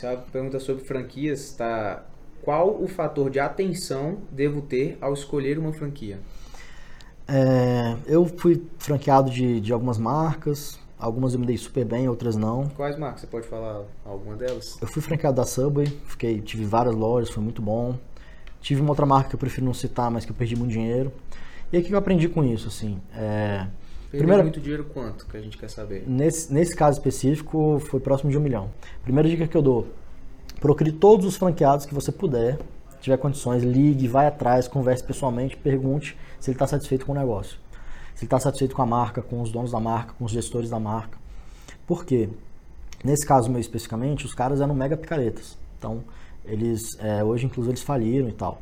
Essa pergunta sobre franquias, tá? Qual o fator de atenção devo ter ao escolher uma franquia? É, eu fui franqueado de, de algumas marcas, algumas eu me dei super bem, outras não. Quais marcas? Você pode falar alguma delas? Eu fui franqueado da Subway, fiquei, tive várias lojas, foi muito bom. Tive uma outra marca que eu prefiro não citar, mas que eu perdi muito dinheiro. E aí o que eu aprendi com isso, assim? É, Perdeu primeira- muito dinheiro quanto, que a gente quer saber? Nesse, nesse caso específico, foi próximo de um milhão. Primeira dica que eu dou: procure todos os franqueados que você puder, tiver condições, ligue, vai atrás, converse pessoalmente, pergunte se ele está satisfeito com o negócio. Se ele está satisfeito com a marca, com os donos da marca, com os gestores da marca. Por quê? Nesse caso meu especificamente, os caras eram mega picaretas. Então, eles, é, hoje inclusive eles faliram e tal.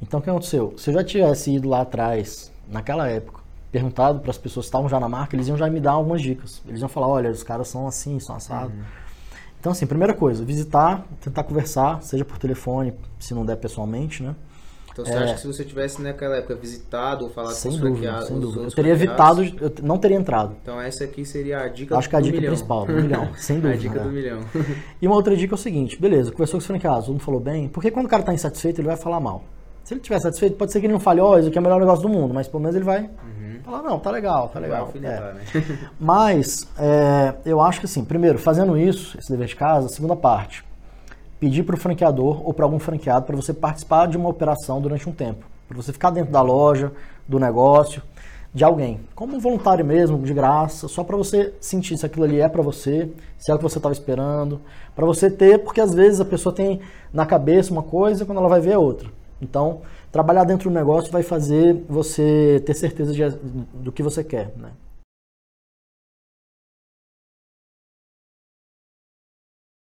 Então, o que aconteceu? Se eu já tivesse ido lá atrás, naquela época, perguntado para as pessoas que estavam já na marca, eles iam já me dar algumas dicas. Eles iam falar, olha, os caras são assim, são assados. Então, assim, primeira coisa, visitar, tentar conversar, seja por telefone, se não der pessoalmente, né? Então você acha que se você tivesse naquela época visitado ou falado Sem com os dúvida, franqueados, sem dúvida. Eu teria evitado, eu não teria entrado. Então essa aqui seria a dica Acho que é a dica milhão. principal, do milhão, sem a dúvida, dica né? do milhão. E uma outra dica é o seguinte, beleza, conversou com os franqueados, mundo falou bem, porque quando o cara está insatisfeito, ele vai falar mal. Se ele estiver satisfeito, pode ser que ele não fale, ó, isso aqui é o melhor negócio do mundo, mas pelo menos ele vai falar, não, tá legal, tá legal. É. alfinetar, né? Mas é, eu acho que assim, primeiro, fazendo isso, esse dever de casa, segunda parte, pedir para o franqueador ou para algum franqueado para você participar de uma operação durante um tempo, para você ficar dentro da loja, do negócio, de alguém, como um voluntário mesmo, de graça, só para você sentir se aquilo ali é para você, se é o que você estava esperando, para você ter, porque às vezes a pessoa tem na cabeça uma coisa quando ela vai ver é outra. Então, trabalhar dentro do negócio vai fazer você ter certeza de- do que você quer, né?